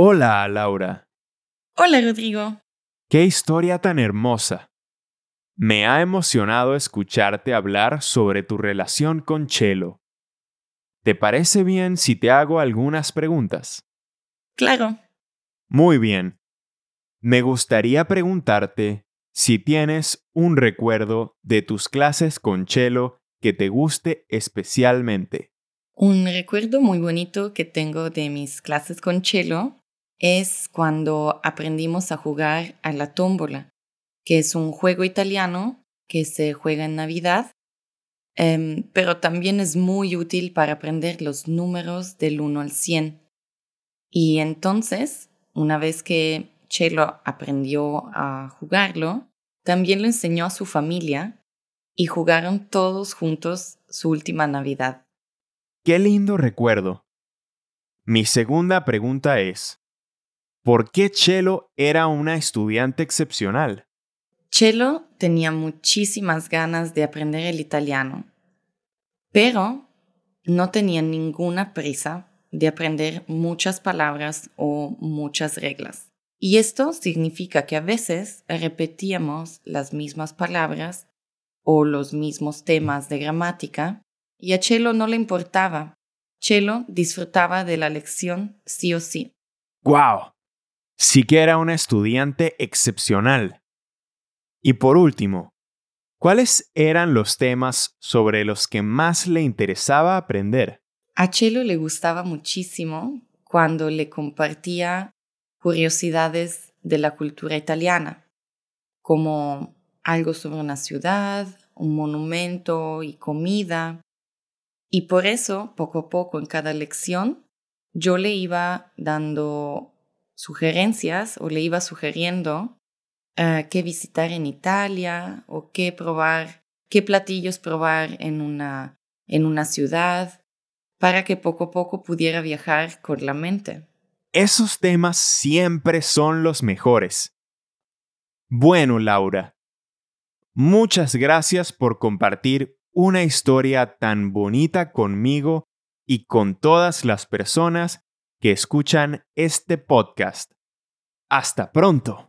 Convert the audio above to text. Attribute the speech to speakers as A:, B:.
A: Hola, Laura.
B: Hola, Rodrigo.
A: Qué historia tan hermosa. Me ha emocionado escucharte hablar sobre tu relación con Chelo. ¿Te parece bien si te hago algunas preguntas?
B: Claro.
A: Muy bien. Me gustaría preguntarte si tienes un recuerdo de tus clases con Chelo que te guste especialmente.
B: Un recuerdo muy bonito que tengo de mis clases con Chelo es cuando aprendimos a jugar a la tómbola, que es un juego italiano que se juega en Navidad, em, pero también es muy útil para aprender los números del 1 al 100. Y entonces, una vez que Chelo aprendió a jugarlo, también lo enseñó a su familia y jugaron todos juntos su última Navidad.
A: Qué lindo recuerdo. Mi segunda pregunta es, ¿por qué Chelo era una estudiante excepcional?
B: Chelo tenía muchísimas ganas de aprender el italiano, pero no tenía ninguna prisa de aprender muchas palabras o muchas reglas. Y esto significa que a veces repetíamos las mismas palabras o los mismos temas de gramática y a Chelo no le importaba. Chelo disfrutaba de la lección sí o sí.
A: ¡Guau! Sí que era una estudiante excepcional. Y por último, ¿cuáles eran los temas sobre los que más le interesaba aprender?
B: A Chelo le gustaba muchísimo cuando le compartía curiosidades de la cultura italiana, como algo sobre una ciudad, un monumento y comida. Y por eso, poco a poco en cada lección, yo le iba dando sugerencias o le iba sugiriendo uh, qué visitar en Italia o qué probar, qué platillos probar en una, en una ciudad, para que poco a poco pudiera viajar con la mente.
A: Esos temas siempre son los mejores. Bueno, Laura, muchas gracias por compartir una historia tan bonita conmigo y con todas las personas que escuchan este podcast. Hasta pronto.